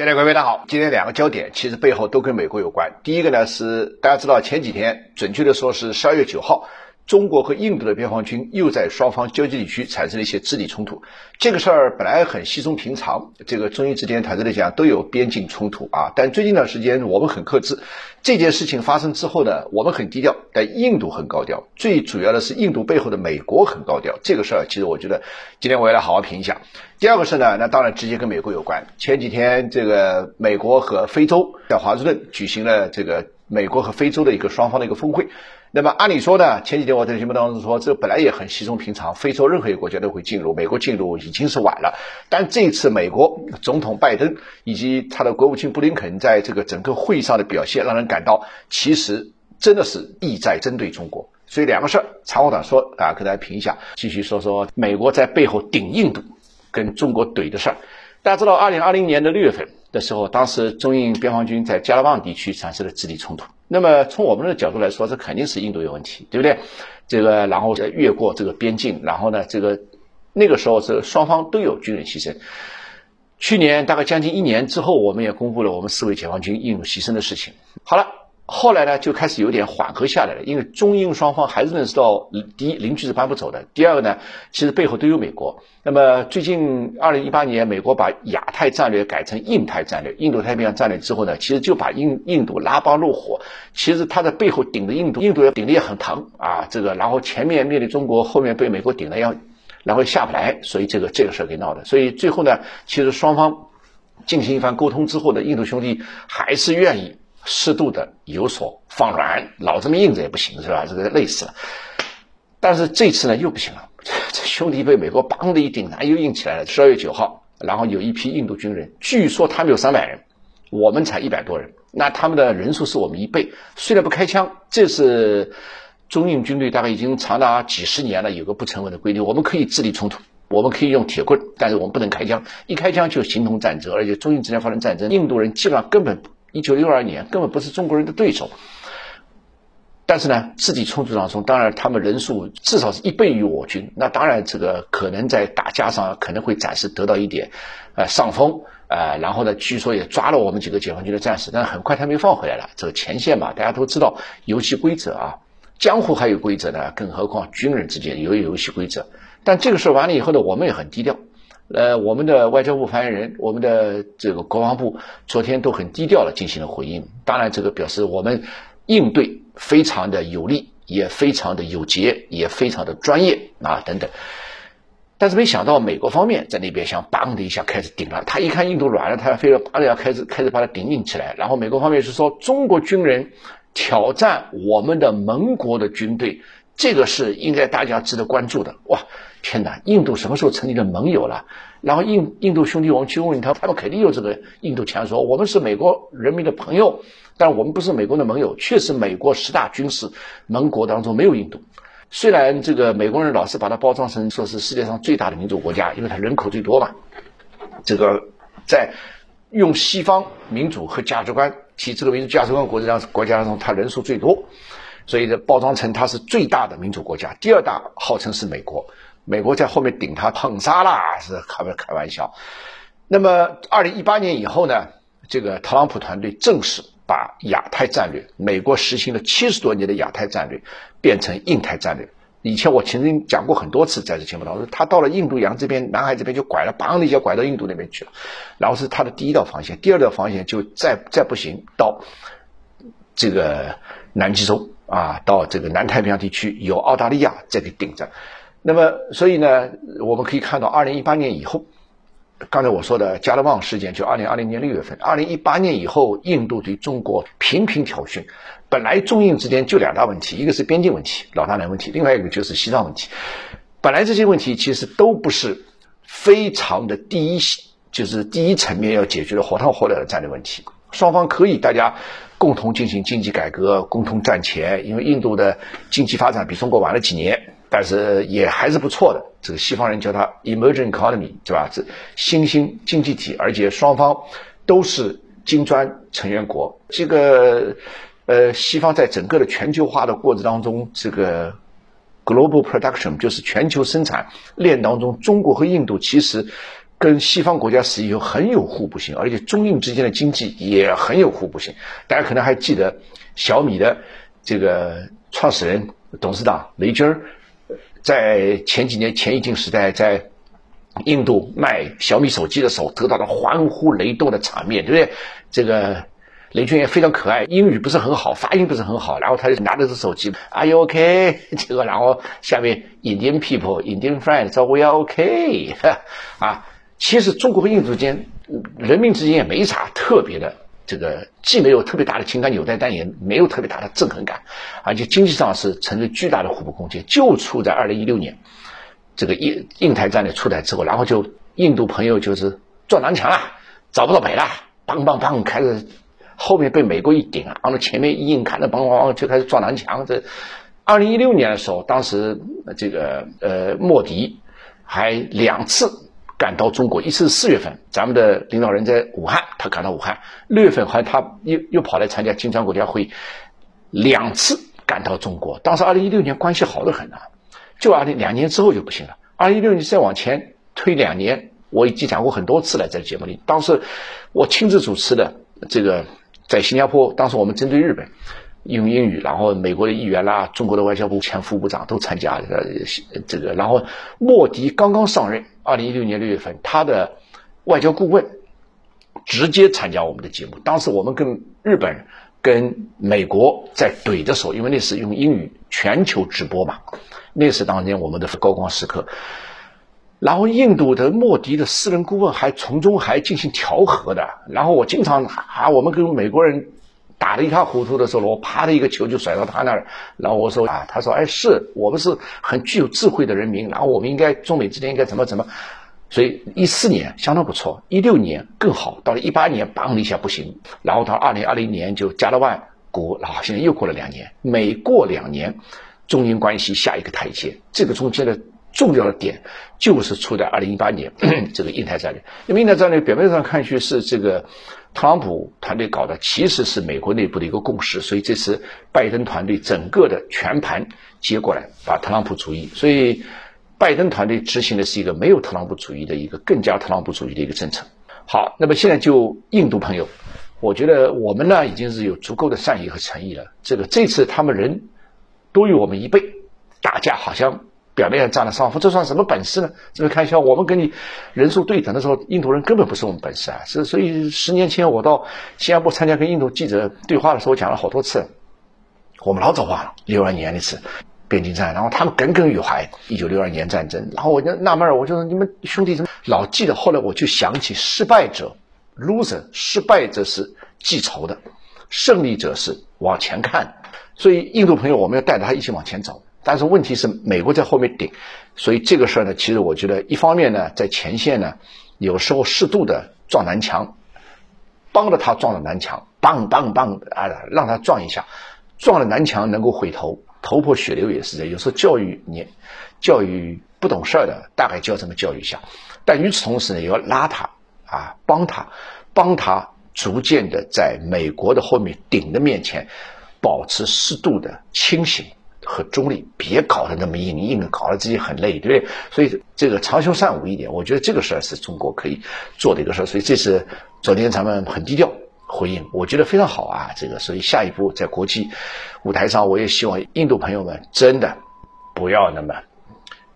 亲爱的各位大家好，今天两个焦点其实背后都跟美国有关。第一个呢是大家知道前几天，准确的说是十二月九号。中国和印度的边防军又在双方交界地区产生了一些肢体冲突，这个事儿本来很稀松平常，这个中印之间坦率的讲都有边境冲突啊。但最近一段时间我们很克制，这件事情发生之后呢，我们很低调，但印度很高调。最主要的是印度背后的美国很高调，这个事儿其实我觉得今天我也来好好评一下。第二个事呢，那当然直接跟美国有关。前几天这个美国和非洲在华盛顿举行了这个美国和非洲的一个双方的一个峰会。那么按理说呢，前几天我在节目当中说，这本来也很稀松平常，非洲任何一个国家都会进入，美国进入已经是晚了。但这一次美国总统拜登以及他的国务卿布林肯在这个整个会议上的表现，让人感到其实真的是意在针对中国。所以两个事儿，长话短说啊，跟大家评一下，继续说说美国在背后顶印度，跟中国怼的事儿。大家知道，二零二零年的六月份的时候，当时中印边防军在加勒万地区产生了肢体冲突。那么从我们的角度来说，这肯定是印度有问题，对不对？这个然后越过这个边境，然后呢，这个那个时候是双方都有军人牺牲。去年大概将近一年之后，我们也公布了我们四位解放军英勇牺牲的事情。好了。后来呢，就开始有点缓和下来了，因为中英双方还是认识到，第一，邻居是搬不走的；第二个呢，其实背后都有美国。那么最近二零一八年，美国把亚太战略改成印太战略、印度太平洋战略之后呢，其实就把印印度拉帮入伙。其实他在背后顶着印度，印度也顶的也很疼啊。这个然后前面面对中国，后面被美国顶了要，然后下不来，所以这个这个事儿给闹的。所以最后呢，其实双方进行一番沟通之后呢，印度兄弟还是愿意。适度的有所放软，老这么硬着也不行，是吧？这个累死了。但是这次呢又不行了，这兄弟被美国梆的一顶，他又硬起来了。十二月九号，然后有一批印度军人，据说他们有三百人，我们才一百多人，那他们的人数是我们一倍。虽然不开枪，这是中印军队大概已经长达几十年了，有个不成文的规定，我们可以智力冲突，我们可以用铁棍，但是我们不能开枪，一开枪就形同战争，而且中印之间发生战争，印度人基本上根本。一九六二年根本不是中国人的对手，但是呢，自己冲突当中，当然他们人数至少是一倍于我军，那当然这个可能在打架上可能会暂时得到一点呃上风呃，然后呢，据说也抓了我们几个解放军的战士，但很快他们又放回来了。这个前线嘛，大家都知道游戏规则啊，江湖还有规则呢，更何况军人之间有游戏规则。但这个事完了以后呢，我们也很低调。呃，我们的外交部发言人，我们的这个国防部昨天都很低调的进行了回应。当然，这个表示我们应对非常的有力，也非常的有节，也非常的专业啊等等。但是没想到美国方面在那边想梆的一下开始顶了，他一看印度软了，他非要梆的要开始开始把它顶硬起来。然后美国方面是说中国军人挑战我们的盟国的军队，这个是应该大家值得关注的哇。天哪！印度什么时候成立了盟友了？然后印印度兄弟，我们去问问他，他们肯定有这个印度强说，我们是美国人民的朋友，但我们不是美国的盟友。确实，美国十大军事盟国当中没有印度。虽然这个美国人老是把它包装成说是世界上最大的民主国家，因为它人口最多嘛。这个在用西方民主和价值观提这个民主价值观国家国家当中，它人数最多，所以包装成它是最大的民主国家。第二大号称是美国。美国在后面顶他捧杀啦，是开不开玩笑？那么，二零一八年以后呢？这个特朗普团队正式把亚太战略，美国实行了七十多年的亚太战略，变成印太战略。以前我曾经讲过很多次，在这节目当中，他到了印度洋这边，南海这边就拐了，梆的一下拐到印度那边去了。然后是他的第一道防线，第二道防线就再再不行，到这个南极洲啊，到这个南太平洋地区，有澳大利亚在给顶着。那么，所以呢，我们可以看到，二零一八年以后，刚才我说的加勒旺事件，就二零二零年六月份，二零一八年以后，印度对中国频频挑衅。本来中印之间就两大问题，一个是边境问题、老大难问题，另外一个就是西藏问题。本来这些问题其实都不是非常的第一，就是第一层面要解决的火烫火燎的战略问题。双方可以大家共同进行经济改革，共同赚钱，因为印度的经济发展比中国晚了几年。但是也还是不错的，这个西方人叫它 emerging economy，对吧？是新兴经济体，而且双方都是金砖成员国。这个呃，西方在整个的全球化的过程当中，这个 global production 就是全球生产链当中，中国和印度其实跟西方国家是有很有互补性，而且中印之间的经济也很有互补性。大家可能还记得小米的这个创始人、董事长雷军儿，在前几年前一经时代在印度卖小米手机的时候，得到了欢呼雷动的场面，对不对？这个。雷军也非常可爱，英语不是很好，发音不是很好，然后他就拿着这手机，Are you OK？这个，然后下面 Indian people, Indian friends, we are OK。啊，其实中国和印度之间人民之间也没啥特别的，这个既没有特别大的情感纽带，但也没有特别大的憎恨感，而且经济上是存在巨大的互补空间。就处在二零一六年，这个印印台战略出台之后，然后就印度朋友就是撞南墙了，找不到北了，梆梆梆开始。后面被美国一顶啊，然后前面一硬，看着梆梆就开始撞南墙。这二零一六年的时候，当时这个呃莫迪还两次赶到中国，一次是四月份，咱们的领导人在武汉，他赶到武汉；六月份好像他又又跑来参加金砖国家会议，两次赶到中国。当时二零一六年关系好得很啊，就二零两年之后就不行了。二零一六年再往前推两年，我已经讲过很多次了，在节目里，当时我亲自主持的这个。在新加坡，当时我们针对日本用英语，然后美国的议员啦、中国的外交部前副部长都参加呃这个，然后莫迪刚刚上任，二零一六年六月份，他的外交顾问直接参加我们的节目。当时我们跟日本、跟美国在怼的时候，因为那是用英语全球直播嘛，那是当年我们的高光时刻。然后印度的莫迪的私人顾问还从中还进行调和的。然后我经常啊，我们跟美国人打得一塌糊涂的时候，我啪的一个球就甩到他那儿。然后我说啊，他说哎，是我们是很具有智慧的人民。然后我们应该中美之间应该怎么怎么。所以一四年相当不错，一六年更好，到了一八年嘣的一下不行。然后到二零二零年就加了万股，然后现在又过了两年，每过两年中英关系下一个台阶，这个中间的。重要的点就是出在二零一八年 这个印太战略。那么印太战略表面上看去是这个特朗普团队搞的，其实是美国内部的一个共识。所以这次拜登团队整个的全盘接过来，把特朗普主义。所以拜登团队执行的是一个没有特朗普主义的一个更加特朗普主义的一个政策。好，那么现在就印度朋友，我觉得我们呢已经是有足够的善意和诚意了。这个这次他们人多于我们一倍，打架好像。表面上占了上风，这算什么本事呢？这个开销，我们跟你人数对等的时候，印度人根本不是我们本事啊！是所以十年前我到新加坡参加跟印度记者对话的时候，我讲了好多次，我们老早忘了六二年那次边境战，然后他们耿耿于怀一九六二年战争，然后我就纳闷，我就说你们兄弟怎么老记得？后来我就想起失败者 loser，失败者是记仇的，胜利者是往前看，所以印度朋友我们要带着他一起往前走。但是问题是美国在后面顶，所以这个事儿呢，其实我觉得一方面呢，在前线呢，有时候适度的撞南墙，帮着他撞了南墙，棒棒棒啊，让他撞一下，撞了南墙能够回头，头破血流也是这。有时候教育你，教育不懂事儿的，大概就要这么教育一下。但与此同时呢，也要拉他啊，帮他，帮他逐渐的在美国的后面顶的面前，保持适度的清醒。和中立，别搞得那么硬硬，搞得自己很累，对不对？所以这个长袖善舞一点，我觉得这个事儿是中国可以做的一个事儿。所以这是昨天咱们很低调回应，我觉得非常好啊。这个，所以下一步在国际舞台上，我也希望印度朋友们真的不要那么，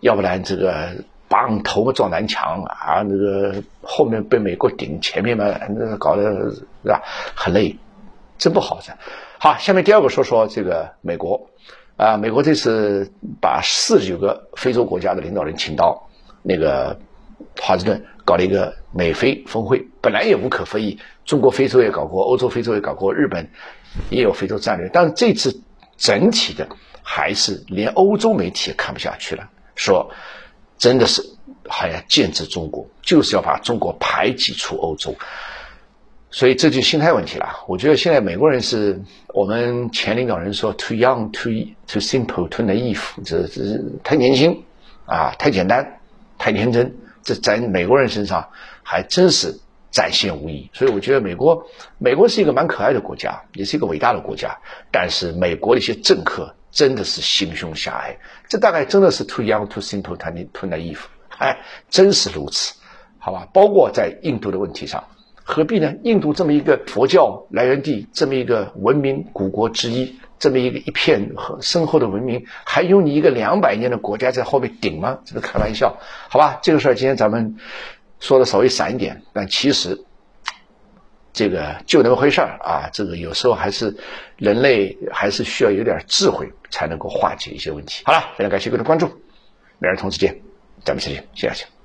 要不然这个帮头撞南墙啊，那个后面被美国顶，前面嘛那搞得是吧很累，真不好噻。好，下面第二个说说这个美国。啊，美国这次把四十九个非洲国家的领导人请到那个华盛顿搞了一个美非峰会，本来也无可非议，中国非洲也搞过，欧洲非洲也搞过，日本也有非洲战略，但是这次整体的还是连欧洲媒体也看不下去了，说真的是好像建制中国，就是要把中国排挤出欧洲。所以这就心态问题了。我觉得现在美国人是我们前领导人说 too young, too too simple, too naive，这这太年轻啊，太简单，太天真。这在美国人身上还真是展现无遗。所以我觉得美国，美国是一个蛮可爱的国家，也是一个伟大的国家。但是美国的一些政客真的是心胸狭隘。这大概真的是 too young, too simple, too too naive。哎，真是如此。好吧？包括在印度的问题上，何必呢？印度这么一个佛教来源地，这么一个文明古国之一，这么一个一片和深厚的文明，还有你一个两百年的国家在后面顶吗？这个开玩笑，好吧？这个事儿今天咱们说的稍微散一点，但其实。这个就那么回事儿啊！这个有时候还是人类还是需要有点智慧才能够化解一些问题。好了，非常感谢各位的关注，明日同时见，咱们再见，谢谢。